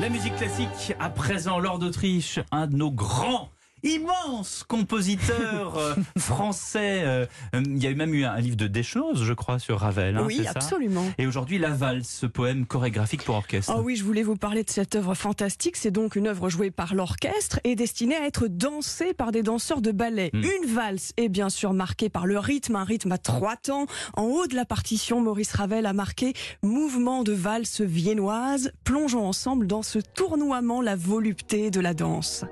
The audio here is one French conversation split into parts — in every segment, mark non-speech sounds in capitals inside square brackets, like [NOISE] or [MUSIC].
La musique classique, à présent, Lord d'Autriche, un de nos grands immense compositeur euh, [LAUGHS] français. Euh, euh, il y a même eu un livre de Deschlose, je crois, sur Ravel. Hein, oui, absolument. Et aujourd'hui, La Valse, ce poème chorégraphique pour orchestre. Oh oui, je voulais vous parler de cette œuvre fantastique. C'est donc une œuvre jouée par l'orchestre et destinée à être dansée par des danseurs de ballet. Hmm. Une valse est bien sûr marquée par le rythme, un rythme à trois temps. En haut de la partition, Maurice Ravel a marqué mouvement de valse viennoise. Plongeons ensemble dans ce tournoiement la volupté de la danse.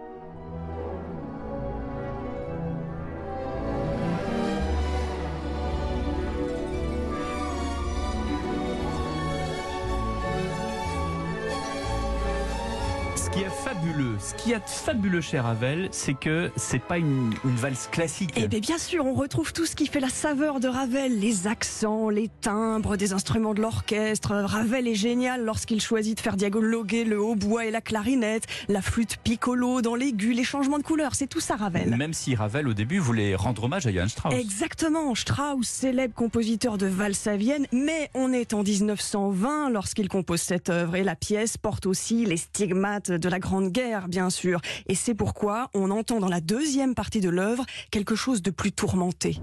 Ce qui est fabuleux, ce qui est fabuleux chez Ravel, c'est que c'est pas une, valse classique. Eh bien, bien sûr, on retrouve tout ce qui fait la saveur de Ravel, les accents, les timbres des instruments de l'orchestre. Ravel est génial lorsqu'il choisit de faire dialoguer le hautbois et la clarinette, la flûte piccolo dans l'aigu, les changements de couleur, c'est tout ça Ravel. Même si Ravel au début voulait rendre hommage à Johann Strauss. Exactement, Strauss, célèbre compositeur de valse à Vienne, mais on est en 1920 lorsqu'il compose cette œuvre et la pièce porte aussi les stigmates de la Grande Guerre, bien sûr. Et c'est pourquoi on entend dans la deuxième partie de l'œuvre quelque chose de plus tourmenté.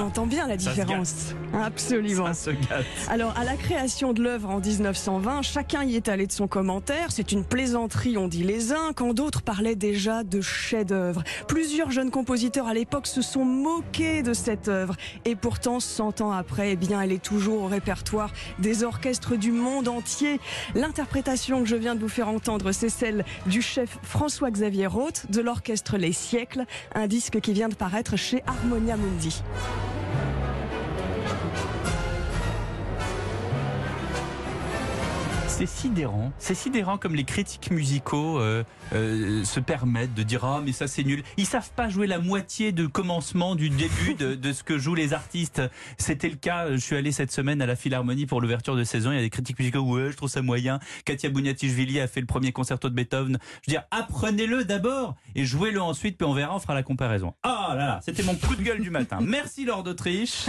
On entend bien la différence. Absolument. Ça se gâte. Alors, à la création de l'œuvre en 1920, chacun y est allé de son commentaire. C'est une plaisanterie, on dit les uns, quand d'autres parlaient déjà de chef-d'œuvre. Plusieurs jeunes compositeurs à l'époque se sont moqués de cette œuvre. Et pourtant, 100 ans après, eh bien, elle est toujours au répertoire des orchestres du monde entier. L'interprétation que je viens de vous faire entendre, c'est celle du chef François-Xavier Roth de l'orchestre Les Siècles, un disque qui vient de paraître chez Harmonia Mundi. C'est sidérant. C'est sidérant comme les critiques musicaux euh, euh, se permettent de dire ah mais ça c'est nul. Ils savent pas jouer la moitié du commencement, du début de, ce que jouent les artistes. C'était le cas. Je suis allé cette semaine à la Philharmonie pour l'ouverture de saison. Il y a des critiques musicaux ouais je trouve ça moyen. Katia Bouniatichvili a fait le premier concerto de Beethoven. Je veux dire apprenez-le d'abord et jouez-le ensuite puis on verra on fera la comparaison. Ah là là c'était mon coup de gueule du matin. Merci Lord d'Autriche.